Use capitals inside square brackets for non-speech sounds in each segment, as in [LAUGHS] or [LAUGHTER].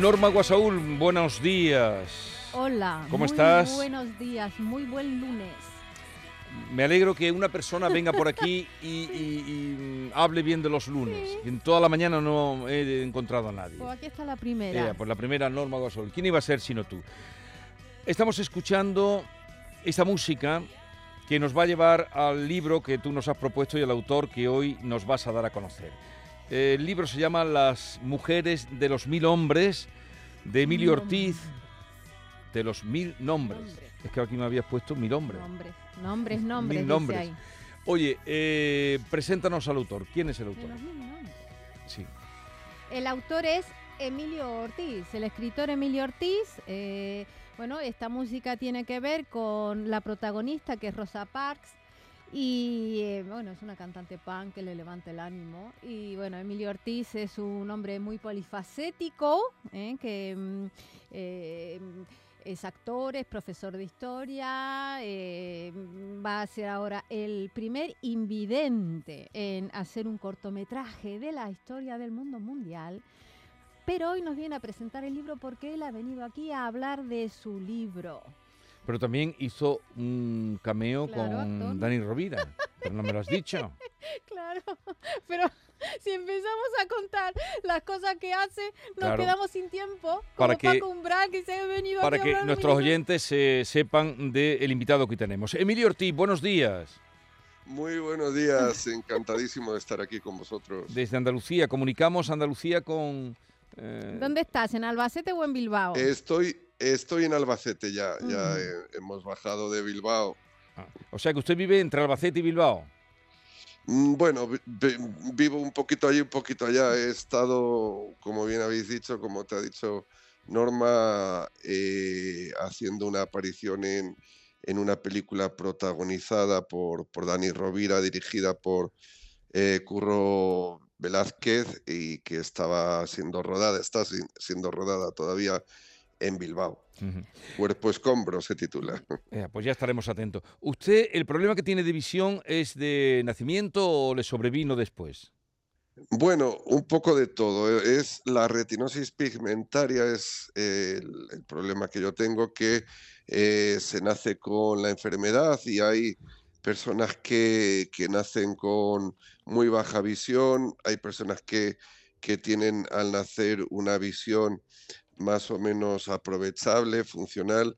Norma Guasaúl, buenos días. Hola. ¿Cómo muy estás? Buenos días, muy buen lunes. Me alegro que una persona venga por aquí [LAUGHS] y, y- y, mm, hable bien de los lunes. En toda la mañana no he encontrado a nadie. Pues aquí está la primera. Ella, pues la primera Norma Guasaúl. ¿Quién iba a ser sino tú? Estamos escuchando esta música que nos va a llevar al libro que tú nos has propuesto y al autor que hoy nos vas a dar a conocer. El libro se llama Las mujeres de los mil hombres, de Emilio Mil Ortiz, de los mil nombres. Nombres. Es que aquí me habías puesto mil hombres. Nombres, nombres, nombres. Mil dice nombres. ahí. Oye, eh, preséntanos al autor. ¿Quién es el De autor? los mil nombres. Sí. El autor es Emilio Ortiz, el escritor Emilio Ortiz. eh, bueno, esta música tiene que ver con la protagonista que es Rosa Parks. Y eh, bueno, es una cantante punk que le levanta el ánimo. Y bueno, Emilio Ortiz es un hombre muy polifacético, ¿eh? que mm, eh, es actor, es profesor de historia, eh, va a ser ahora el primer invidente en hacer un cortometraje de la historia del mundo mundial. Pero hoy nos viene a presentar el libro porque él ha venido aquí a hablar de su libro. Pero también hizo un cameo Claro, con actor. Dani Rovira. Pero no me lo has dicho. [LAUGHS] Claro, pero si empezamos a contar las cosas que hace, nos Claro. quedamos sin tiempo. Como Para que- Paco Umbral, que se ha venido Para que de nuestros oyentes eh, sepan del invitado que tenemos. Emilio Ortiz, buenos días. Muy buenos días, [LAUGHS] encantadísimo de estar aquí con vosotros. Desde Andalucía, comunicamos Andalucía con... eh, ¿Dónde estás? ¿En Albacete o en Bilbao? Estoy, estoy en Albacete ya, ya hemos bajado de Bilbao. ah, o sea que usted vive entre Albacete y Bilbao. Mm, Bueno, vi- vi- vivo un poquito allí, un poquito allá. He estado, como bien habéis dicho, como te ha dicho Norma, eh, haciendo una aparición en, en una película protagonizada por, por Dani Rovira, dirigida por eh, Curro Velázquez y que estaba siendo rodada, está si- siendo rodada todavía en Bilbao. Ujú. Cuerpo escombro se titula. Eh, pues ya estaremos atentos. ¿Usted el problema que tiene de visión es de nacimiento o le sobrevino después? Bueno, un poco de todo. Es la retinosis pigmentaria, es eh, el, el problema que yo tengo, que eh, se nace con la enfermedad y hay personas que, que nacen con muy baja visión, hay personas que, que tienen al nacer una visión más o menos aprovechable, funcional,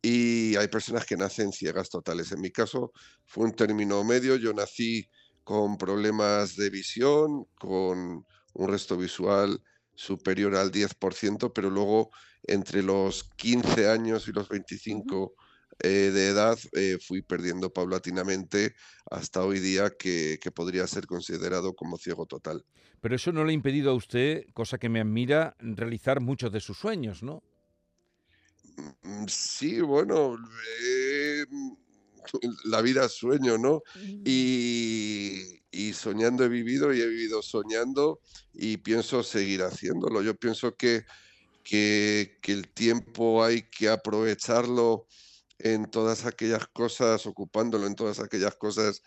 y hay personas que nacen ciegas totales. En mi caso fue un término medio, yo nací con problemas de visión, con un resto visual superior al 10%, pero luego entre los 15 años y los 25 eh, de edad eh, fui perdiendo paulatinamente hasta hoy día que, que podría ser considerado como ciego total. Pero eso no le ha impedido a usted, cosa que me admira, realizar muchos de sus sueños, ¿no? Mm, Sí, bueno, eh, [LAUGHS] la vida es sueño, ¿no? Y, y soñando he vivido y he vivido soñando y pienso seguir haciéndolo. Yo pienso que, que, que el tiempo hay que aprovecharlo en todas aquellas cosas, ocupándolo en todas aquellas cosas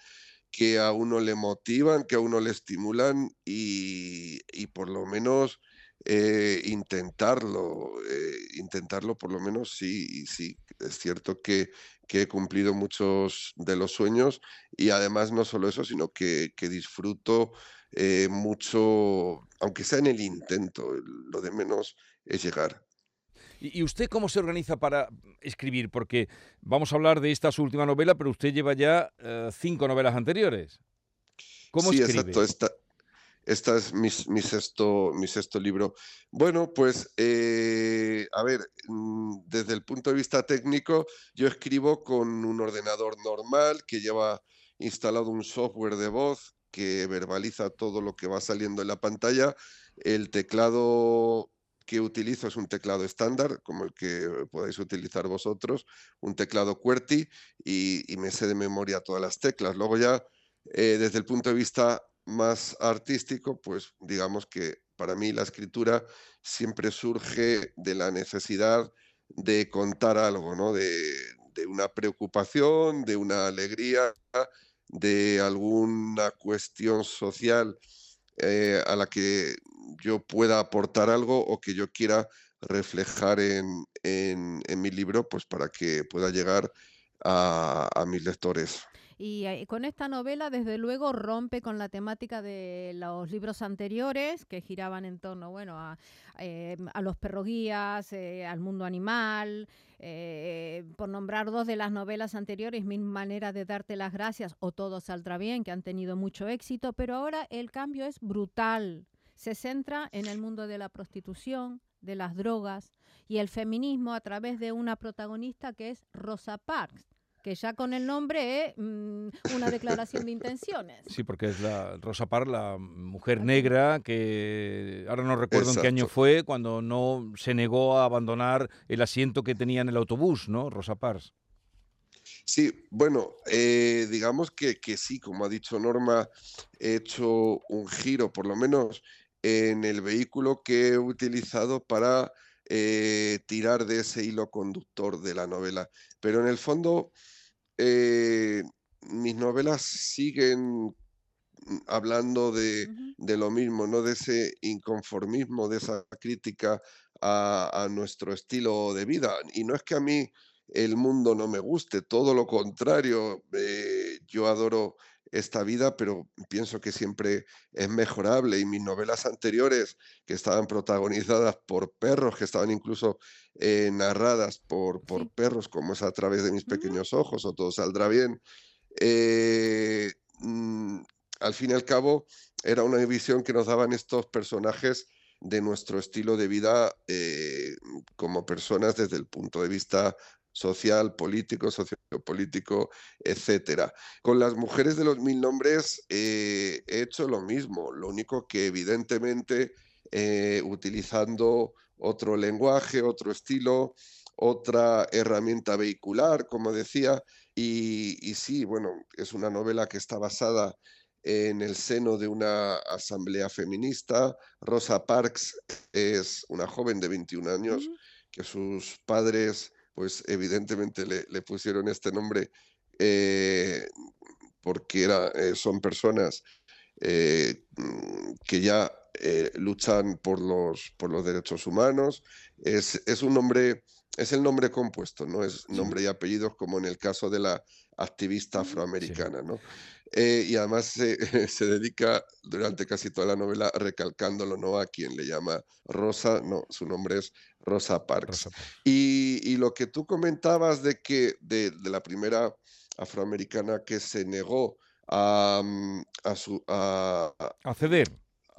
que a uno le motivan, que a uno le estimulan y, y por lo menos eh, intentarlo, eh, intentarlo por lo menos sí, sí, es cierto que, que he cumplido muchos de los sueños y además no solo eso, sino que, que disfruto eh, mucho, aunque sea en el intento, lo de menos es llegar. ¿Y usted cómo se organiza para escribir? Porque vamos a hablar de esta su última novela, pero usted lleva ya eh, cinco novelas anteriores. ¿Cómo sí, exacto. Esta, esta es mi, mi, sexto, mi sexto libro. Bueno, pues, eh, a ver, mm, desde el punto de vista técnico, yo escribo con un ordenador normal que lleva instalado un software de voz que verbaliza todo lo que va saliendo en la pantalla. El teclado que utilizo es un teclado estándar, como el que podéis utilizar vosotros, un teclado QWERTY, y, me sé de memoria todas las teclas. Luego ya, eh, desde el punto de vista más artístico, pues digamos que para mí la escritura siempre surge de la necesidad de contar algo, ¿no? De una preocupación, de una alegría, de alguna cuestión social eh, a la que yo pueda aportar algo o que yo quiera reflejar en, mi libro, pues para que pueda llegar a, mis lectores. Y eh, con esta novela, desde luego, rompe con la temática de los libros anteriores que giraban en torno, bueno, a, eh, los perroguías, al mundo animal, eh, por nombrar dos de las novelas anteriores, Mi manera de darte las gracias o Todo saldrá bien, que han tenido mucho éxito, pero ahora el cambio es brutal. Se centra en el mundo de la prostitución, de las drogas y el feminismo a través de una protagonista que es Rosa Parks, que ya con el nombre es mm, una declaración de intenciones. Sí, porque es la Rosa Parks, la mujer negra que ahora no recuerdo en qué año fue cuando no se negó a abandonar el asiento que tenía en el autobús, ¿no? Rosa Parks. Sí, bueno, eh, digamos que, que, sí, como ha dicho Norma, he hecho un giro, por lo menos en el vehículo que he utilizado para eh, tirar de ese hilo conductor de la novela. Pero en el fondo, eh, mis novelas siguen mm, hablando de, lo mismo, ¿no? De ese inconformismo, de esa crítica a, nuestro estilo de vida. Y no es que a mí el mundo no me guste, todo lo contrario, eh, yo adoro esta vida, pero pienso que siempre es mejorable. Y mis novelas anteriores, que estaban protagonizadas por perros, que estaban incluso eh, narradas por, por perros, como es a través de mis pequeños ojos o todo saldrá bien, eh, mm, al fin y al cabo era una visión que nos daban estos personajes de nuestro estilo de vida eh, como personas desde el punto de vista social, político, sociopolítico, etcétera. Con las mujeres de los mil nombres eh, he hecho lo mismo, lo único que evidentemente eh, utilizando otro lenguaje, otro estilo, otra herramienta vehicular, como decía, y, y sí, bueno, es una novela que está basada en el seno de una asamblea feminista. Rosa Parks es una joven de 21 años que sus padres pues evidentemente le, pusieron este nombre eh, porque era, eh, son personas eh, que ya luchan por los, por los derechos humanos. Es, es, un nombre, es el nombre compuesto, no es nombre y apellidos como en el caso de la activista afroamericana, ¿no? Eh, y además se, [LAUGHS] se, dedica durante casi toda la novela recalcándolo, ¿no? A quien le llama Rosa, no, su nombre es Rosa Parks. Y, y, lo que tú comentabas de que de, de, la primera afroamericana que se negó a, mm, a, su, a, a ceder.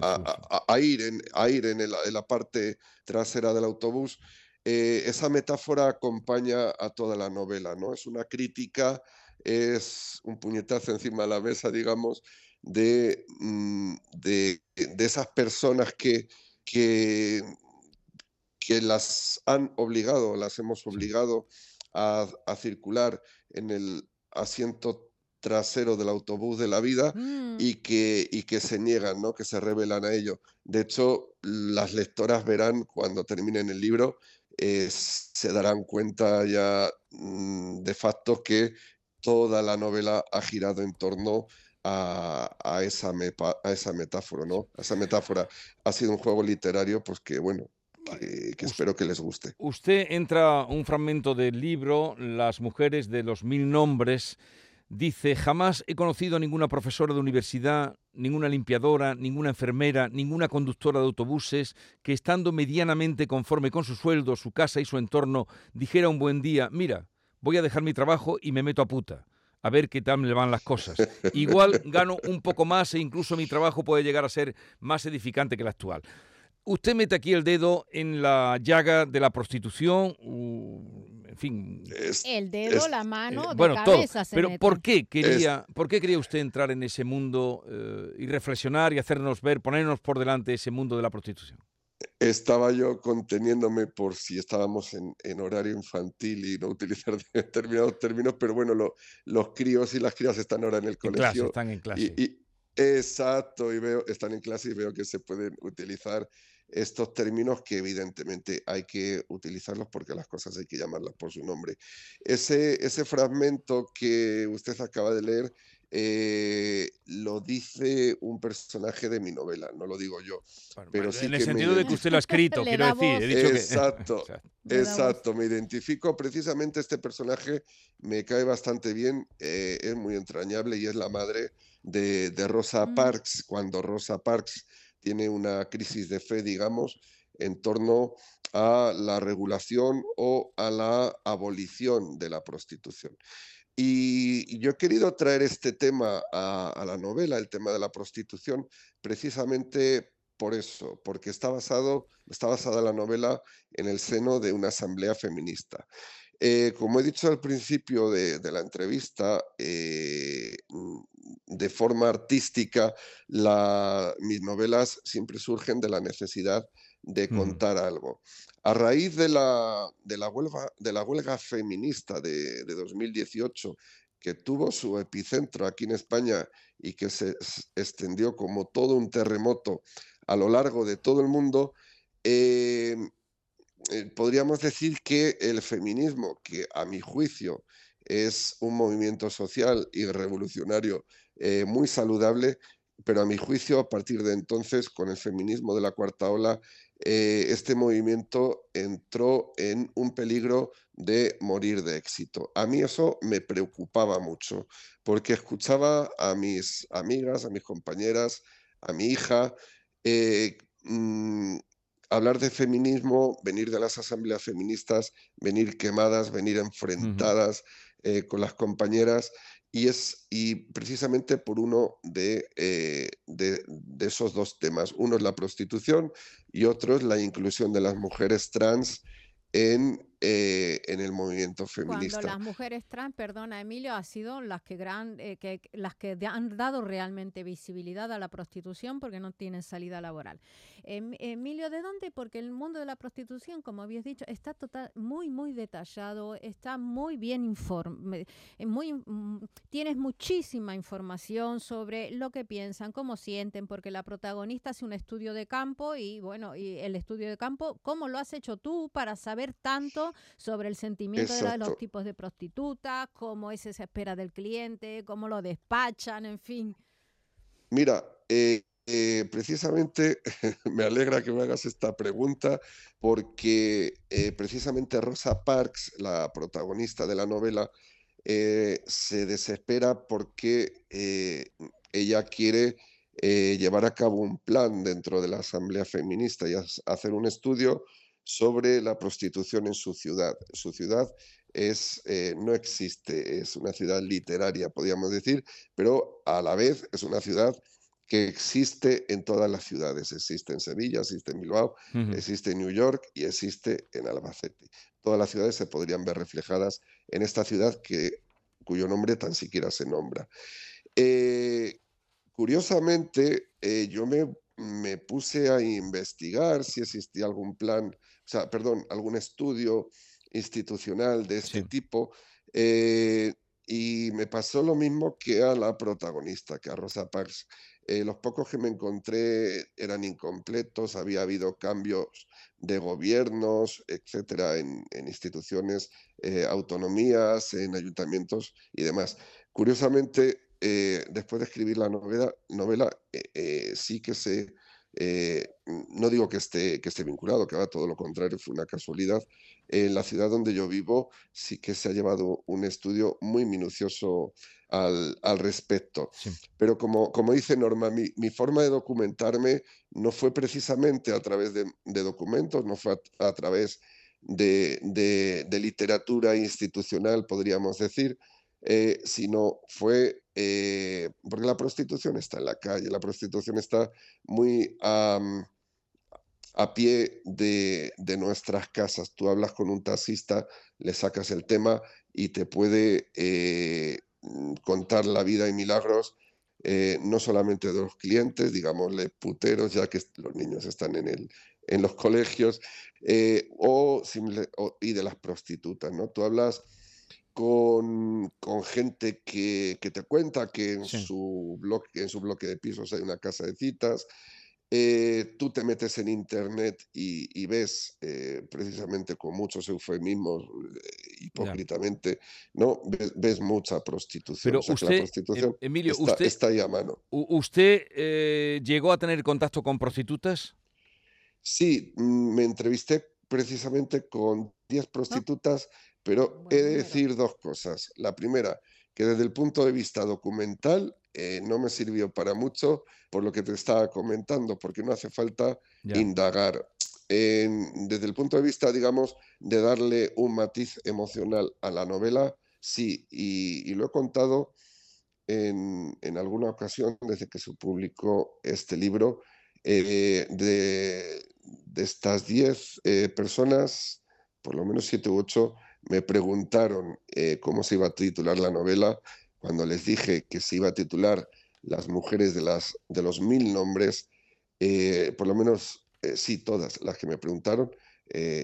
A, a, ir, en, a ir en, en la parte trasera del autobús, eh, esa metáfora acompaña a toda la novela, ¿no? Es una crítica es un puñetazo encima de la mesa, digamos, de, mm, de, esas personas que, que, que, las han obligado, las hemos obligado a, circular en el asiento trasero del autobús de la vida mm. y, que, y que se niegan, ¿no? que se revelan a ello. De hecho, las lectoras verán cuando terminen el libro, eh, se darán cuenta ya mm, de facto que toda la novela ha girado en torno a, esa, a esa metáfora, ¿no? esa metáfora ha sido un juego literario, pues que bueno, que, espero que les guste. Usted entra un fragmento del libro, Las mujeres de los mil nombres, dice, jamás he conocido a ninguna profesora de universidad ninguna limpiadora, ninguna enfermera, ninguna conductora de autobuses que estando medianamente conforme con su sueldo, su casa y su entorno, dijera un buen día, mira, voy a dejar mi trabajo y me meto a puta. A ver qué tal me van las cosas. Igual gano un poco más e incluso mi trabajo puede llegar a ser más edificante que el actual. Usted mete aquí el dedo en la llaga de la prostitución, en fin. el dedo, la mano, eh, bueno, de cabeza todo. Pero ¿por qué quería, por qué quería usted entrar en ese mundo eh, y reflexionar y hacernos ver, ponernos por delante ese mundo de la prostitución? Estaba yo conteniéndome por si estábamos en, horario infantil y no utilizar [LAUGHS] determinados términos, pero bueno, los críos y las crías están ahora en el colegio. En clase, están en clase. Y, exacto, y veo, están en clase y veo que se pueden utilizar estos términos que evidentemente hay que utilizarlos porque las cosas hay que llamarlas por su nombre. Ese, ese fragmento que usted acaba de leer eh, lo dice un personaje de mi novela, no lo digo yo. pero sí en el sentido de que usted lo ha escrito, [LAUGHS] quiero decir. exacto, [LAUGHS] exacto. Me identifico precisamente este personaje, me cae bastante bien, eh, es muy entrañable y es la madre de, Rosa mm. Parks, cuando Rosa Parks tiene una crisis de fe, digamos, en torno a la regulación o a la abolición de la prostitución. Y yo he querido traer este tema a, la novela, el tema de la prostitución, precisamente por eso, porque está, basado, está basada la novela en el seno de una asamblea feminista. Eh, como he dicho al principio de, la entrevista, eh, de forma artística, mis novelas siempre surgen de la necesidad de contar algo. A raíz de la, de la, huelga, de la huelga feminista de, 2018, que tuvo su epicentro aquí en España y que se extendió como todo un terremoto a lo largo de todo el mundo, eh, eh, podríamos decir que el feminismo, que a mi juicio es un movimiento social y revolucionario eh, muy saludable, pero a mi juicio, a partir de entonces, con el feminismo de la cuarta ola, eh, este movimiento entró en un peligro de morir de éxito. A mí eso me preocupaba mucho, porque escuchaba a mis amigas, a mis compañeras, a mi hija, eh, mm, hablar de feminismo, venir de las asambleas feministas, venir quemadas, venir enfrentadas eh, con las compañeras y es y precisamente por uno de, eh, de, esos dos temas. Uno es la prostitución y otro es la inclusión de las mujeres trans en, eh, en el movimiento feminista. Cuando las mujeres trans, perdona Emilio, han sido las que, gran, eh, que, las que han dado realmente visibilidad a la prostitución porque no tienen salida laboral. Em, Emilio, ¿de dónde? Porque el mundo de la prostitución, como habías dicho, está total, muy, muy detallado, está muy bien informado, muy, mm, tienes muchísima información sobre lo que piensan, cómo sienten, porque la protagonista hace un estudio de campo y bueno, y el estudio de campo, ¿cómo lo has hecho tú para saber tanto sobre el sentimiento de los tipos de prostitutas, cómo es esa espera del cliente, cómo lo despachan, en fin. Mira, eh, eh, precisamente [LAUGHS] me alegra que me hagas esta pregunta porque eh, precisamente Rosa Parks, la protagonista de la novela, se desespera porque ella quiere llevar a cabo un plan dentro de la Asamblea Feminista y hacer un estudio sobre la prostitución en su ciudad. Su ciudad es, eh, no existe, es una ciudad literaria, podríamos decir, pero a la vez es una ciudad que existe en todas las ciudades. Existe en Sevilla, existe en Bilbao, existe en New York y existe en Albacete. Todas las ciudades se podrían ver reflejadas en esta ciudad que, cuyo nombre tan siquiera se nombra. Eh, curiosamente, eh, yo me, me, puse a investigar si existía algún plan sea, perdón, algún estudio institucional de este tipo. Eh, y me pasó lo mismo que a la protagonista, que a Rosa Parks. Eh, los pocos que me encontré eran incompletos, había habido cambios de gobiernos, etcétera, en, instituciones, eh, autonomías, en ayuntamientos y demás. Curiosamente, después de escribir la novela, novela sí que se eh, no digo que esté, que esté vinculado, que va todo lo contrario, fue una casualidad. En la ciudad donde yo vivo sí que se ha llevado un estudio muy minucioso al, respecto. Pero como, como dice Norma, mi, forma de documentarme no fue precisamente a través de, documentos, no fue a, través de, literatura institucional, podríamos decir, eh, sino fue eh, porque la prostitución está en la calle, la prostitución está muy a pie de, nuestras casas. Tú hablas con un taxista, le sacas el tema y te puede eh, contar la vida y milagros, no solamente de los clientes, digámosle puteros, ya que los niños están en, el, en los [LAUGHS] colegios, o, y de las prostitutas. ¿no? Tú hablas con, gente que, te cuenta que en, su bloque, en su bloque de pisos hay una casa de citas. Eh, tú te metes en internet y, ves eh, precisamente con muchos eufemismos, eh, hipócritamente, ¿no? Ves, mucha prostitución. Pero usted, la em, prostitución Emilio, está, usted, está ahí a mano. ¿Usted llegó a tener contacto con prostitutas? Sí, mm, me entrevisté precisamente con 10 ah. prostitutas pero he de decir dos cosas. La primera, que desde el punto de vista documental eh, no me sirvió para mucho por lo que te estaba comentando, porque no hace falta indagar. desde el punto de vista, digamos, de darle un matiz emocional a la novela, sí, y, lo he contado en, alguna ocasión desde que se publicó este libro. Eh, de, estas 10 eh, personas, por lo menos 7 u 8, me preguntaron eh, cómo se iba a titular la novela, cuando les dije que se iba a titular Las mujeres de, las, de los mil nombres, eh, por lo menos eh, sí, todas las que me preguntaron,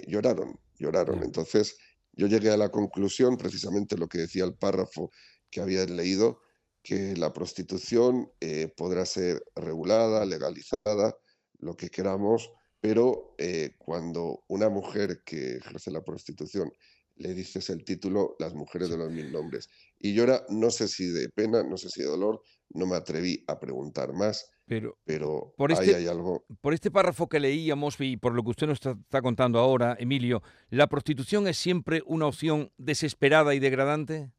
lloraron, lloraron. Entonces yo llegué a la conclusión, precisamente lo que decía el párrafo que había leído, que la prostitución podrá ser regulada, legalizada, lo que queramos, pero cuando una mujer que ejerce la prostitución le dices el título Las mujeres de los mil nombres. Y yo ahora no sé si de pena, no sé si de dolor, no me atreví a preguntar más, pero, pero por ahí este, hay algo. Por este párrafo que leíamos y por lo que usted nos está, contando ahora, Emilio, ¿la prostitución es siempre una opción desesperada y degradante?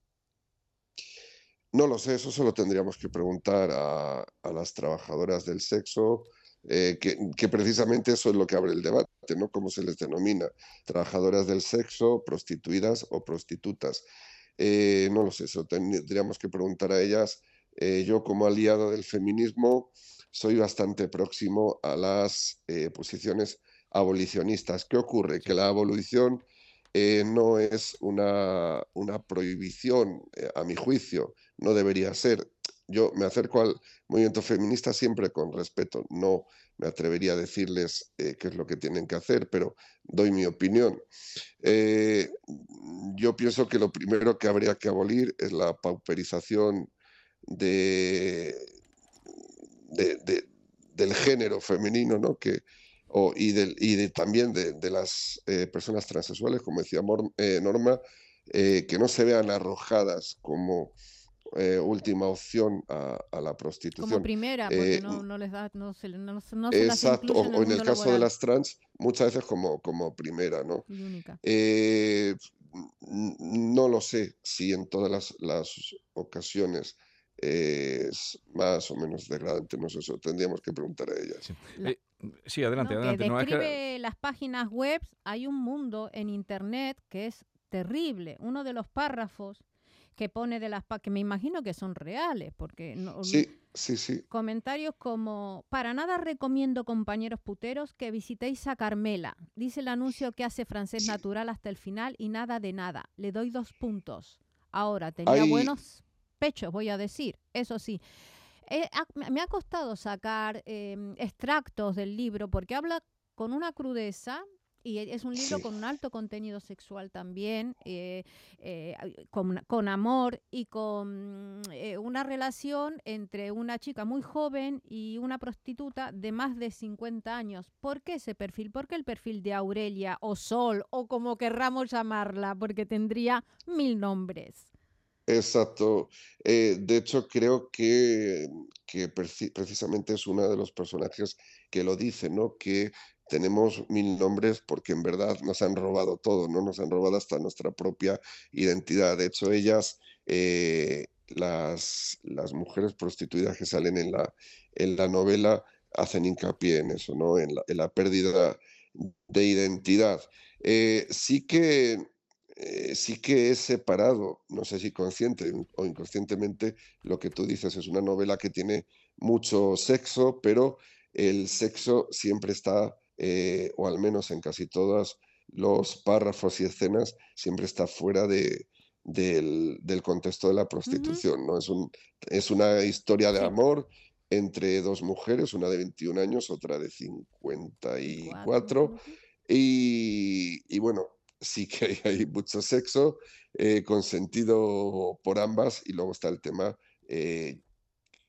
No lo sé, eso solo tendríamos que preguntar a, a las trabajadoras del sexo, eh, que, precisamente eso es lo que abre el debate, ¿no? Cómo se les denomina, trabajadoras del sexo, prostituidas o prostitutas. Eh, no lo sé, eso tendríamos que preguntar a ellas. Eh, yo como aliado del feminismo soy bastante próximo a las posiciones abolicionistas. ¿Qué ocurre? Que la abolición no es una, una prohibición, a mi juicio, no debería ser yo me acerco al movimiento feminista siempre con respeto. No me atrevería a decirles eh, qué es lo que tienen que hacer, pero doy mi opinión. Eh, yo pienso que lo primero que habría que abolir es la pauperización de, del género femenino, ¿no? Que, y, y también de, las eh, personas transexuales, como decía Norma, que no se vean arrojadas como eh, última opción a, la prostitución. Como primera, porque eh, no, les da, no se, no, no se Exacto, o, en el, caso de las trans, muchas veces como, como primera, ¿no? Eh, no lo sé si en todas las, las ocasiones es más o menos degradante, no sé, eso tendríamos que preguntar a ellas. Sí, adelante, adelante. Que describe las páginas web, hay un mundo en Internet que es terrible. Uno de los párrafos que pone de las que me imagino que son reales, porque no, sí, sí, sí. Comentarios como para nada recomiendo compañeros puteros que visitéis a Carmela. Dice el anuncio que hace francés natural hasta el final y nada de nada. Le doy dos puntos. Ahora tenía buenos pechos, voy a decir. Eso sí. Eh, me ha costado sacar em, extractos del libro porque habla con una crudeza y es un libro con un alto contenido sexual también, eh, eh, con, amor y con eh, una relación entre una chica muy joven y una prostituta de más de 50 años. ¿Por qué ese perfil? ¿Por qué el perfil de Aurelia o Sol o como querramos llamarla? Porque tendría mil nombres. Exacto. de hecho, creo que, que precisamente es uno de los personajes que lo dice, ¿no? Que tenemos mil nombres porque en verdad nos han robado todo, ¿no? Nos han robado hasta nuestra propia identidad. De hecho, ellas, eh, las, las mujeres prostituidas que salen en la, en la novela, hacen hincapié en eso, ¿no? En la, pérdida de identidad. Eh, sí que eh, sí que he separado, no sé si consciente o inconscientemente, lo que tú dices es una novela que tiene mucho sexo, pero el sexo siempre está, eh, o al menos en casi todos los párrafos y escenas, siempre está fuera de, del, contexto de la prostitución. ¿no? Es, un, es una historia de amor entre dos mujeres, una de 21 años, otra de 54. Y, y bueno, sí que [LAUGHS] hay, mucho sexo eh, consentido por ambas y luego está el tema eh,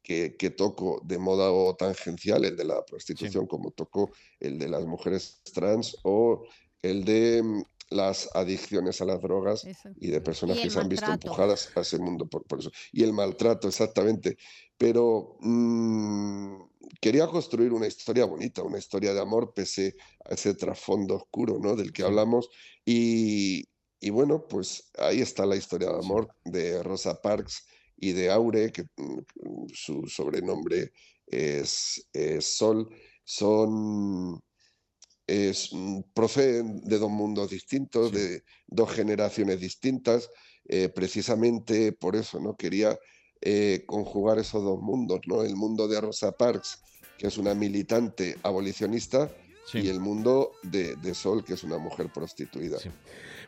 que, toco de moda o tangencial, el de la prostitución, como toco el de las mujeres trans o el de mm, las adicciones a las drogas y de personas que se han visto empujadas a ese mundo por, eso. Y el maltrato, exactamente. Pero mm, quería construir una historia bonita, una historia de amor, pese a ese trasfondo oscuro ¿no? del que hablamos. Y, bueno, pues ahí está la historia de amor de Rosa Parks y de Aure, que mm, su sobrenombre es, Sol. Son es, mm, proceden de dos mundos distintos, de dos generaciones distintas. Eh, precisamente por eso no quería eh, conjugar esos dos mundos, ¿no? El mundo de Rosa Parks, que es una militante abolicionista, y el mundo de, Sol, que es una mujer prostituida.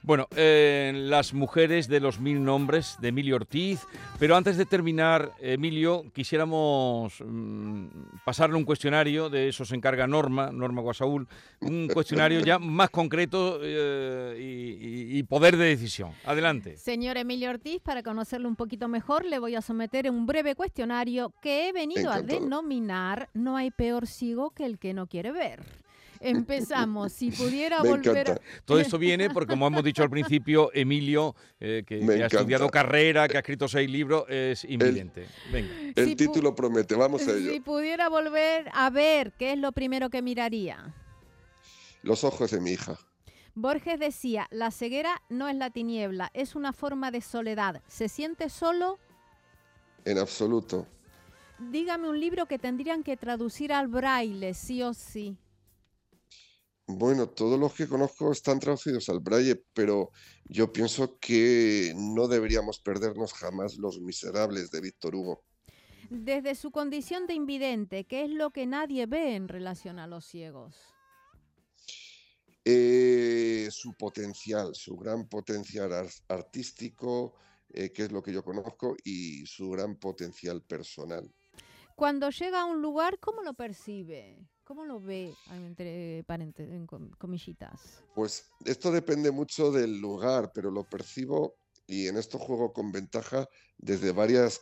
Bueno, eh, las mujeres de los mil nombres de Emilio Ortiz, pero antes de terminar, Emilio, quisiéramos mm, pasarle un cuestionario, de eso se encarga Norma, Norma Guasaúl, un [LAUGHS] cuestionario ya más concreto eh, y, poder de decisión. Adelante. Señor Emilio Ortiz, para conocerlo un poquito mejor, le voy a someter un breve cuestionario que he venido a denominar No hay peor ciego que el que no quiere ver. Empezamos. Si pudiera volver. Todo esto viene porque, como hemos dicho al principio, Emilio, eh, que, ha estudiado carrera, que ha escrito seis libros, es inminente. El, el título promete, vamos a ello. Si pudiera volver a ver, ¿qué es lo primero que miraría? Los ojos de mi hija. Borges decía, la ceguera no es la tiniebla, es una forma de soledad. ¿Se siente solo? En absoluto. Dígame un libro que tendrían que traducir al braille, sí o sí. Bueno, todos los que conozco están traducidos al braille, pero yo pienso que no deberíamos perdernos jamás Los Miserables de Víctor Hugo. Desde su condición de invidente, ¿qué es lo que nadie ve en relación a los ciegos? Eh, su potencial, su gran potencial artístico, eh, que es lo que yo conozco, y su gran potencial personal. Cuando llega a un lugar, ¿cómo lo percibe? ¿Cómo lo ve entre paréntesis, comillitas? Pues esto depende mucho del lugar, pero lo percibo y en esto juego con ventaja desde varias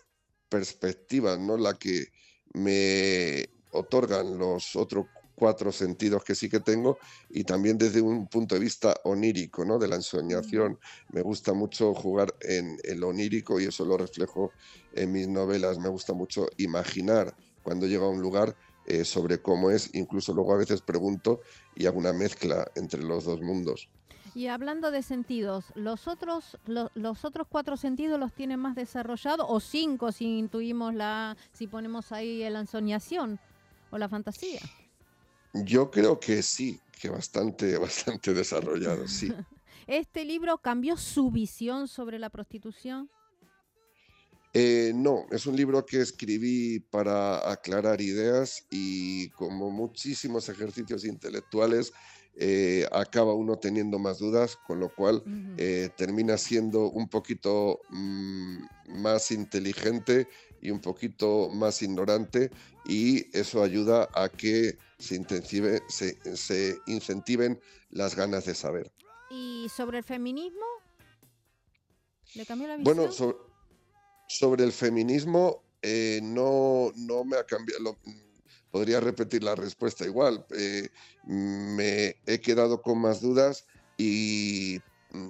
perspectivas, ¿no? La que me otorgan los otros cuatro sentidos que sí que tengo y también desde un punto de vista onírico, ¿no? De la ensoñación. Me gusta mucho jugar en el onírico y eso lo reflejo en mis novelas. Me gusta mucho imaginar cuando llego a un lugar eh, sobre cómo es. Incluso luego a veces pregunto y hago una mezcla entre los dos mundos. Y hablando de sentidos, ¿los otros, los otros cuatro sentidos los tienen más desarrollados o cinco si intuimos la, si ponemos ahí la ensoñación o la fantasía? Yo creo que sí, que bastante, [LAUGHS] bastante desarrollado, sí. [LAUGHS] ¿Este libro cambió su visión sobre la prostitución? Eh, no, es un libro que escribí para aclarar ideas y como muchísimos ejercicios intelectuales, eh, acaba uno teniendo más dudas, con lo cual eh, termina siendo un poquito mm, más inteligente y un poquito más ignorante y eso ayuda a que se, se, incentiven las ganas de saber. ¿Y sobre el feminismo? ¿Le cambió la visión? Bueno, sobre el feminismo, eh, no, no me ha cambiado. podría repetir la respuesta igual. Eh, me he quedado con más dudas y,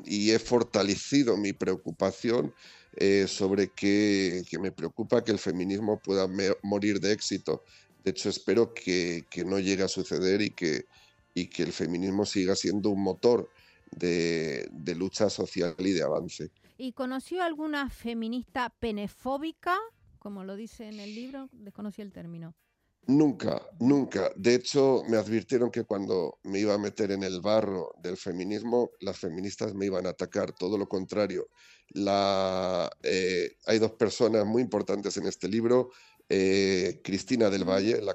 he fortalecido mi preocupación eh, sobre que, que, me preocupa que el feminismo pueda morir de éxito hecho, espero que, no llegue a suceder y que, y que el feminismo siga siendo un motor de, de lucha social y de avance. ¿Y conoció alguna feminista penefóbica? Como lo dice en el libro, desconocí el término. Nunca, nunca. De hecho, me advirtieron que cuando me iba a meter en el barro del feminismo, las feministas me iban a atacar. Todo lo contrario. La, eh, hay dos personas muy importantes en este libro. Eh, Cristina del Valle, la,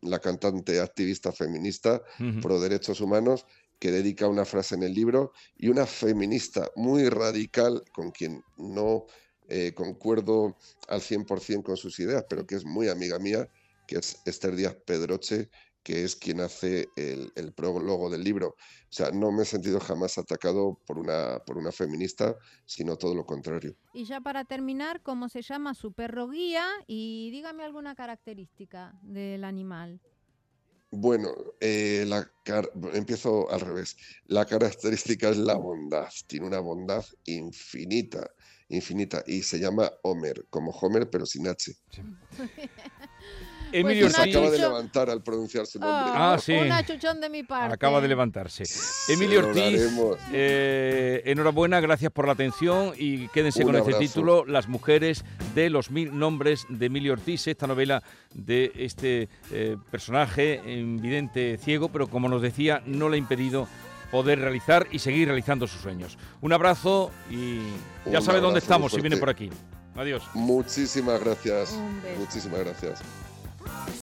la cantante activista feminista pro derechos humanos, que dedica una frase en el libro, y una feminista muy radical con quien no eh, concuerdo al 100% con sus ideas, pero que es muy amiga mía, que es Esther Díaz Pedroche, que es quien hace el, el, prólogo del libro. O sea, no me he sentido jamás atacado por una, por una feminista, sino todo lo contrario. Y ya para terminar, ¿cómo se llama su perro guía? Y dígame alguna característica del animal. Bueno, eh, la empiezo al revés. La característica es la bondad. Tiene una bondad infinita, infinita. Y se llama Homer, como Homer, pero sin H. [LAUGHS] Emilio pues se acaba de levantar al pronunciar su nombre. Ah, sí. Un de mi parte. Acaba de levantarse. Emilio Ortiz, eh, enhorabuena, gracias por la atención y quédense con este título, Las mujeres de los mil nombres de Emilio Ortiz, esta novela de este eh, personaje invidente ciego, pero como nos decía, no le ha impedido poder realizar y seguir realizando sus sueños. Un abrazo y ya sabe dónde estamos si viene por aquí. Adiós. Muchísimas gracias. Muchísimas gracias.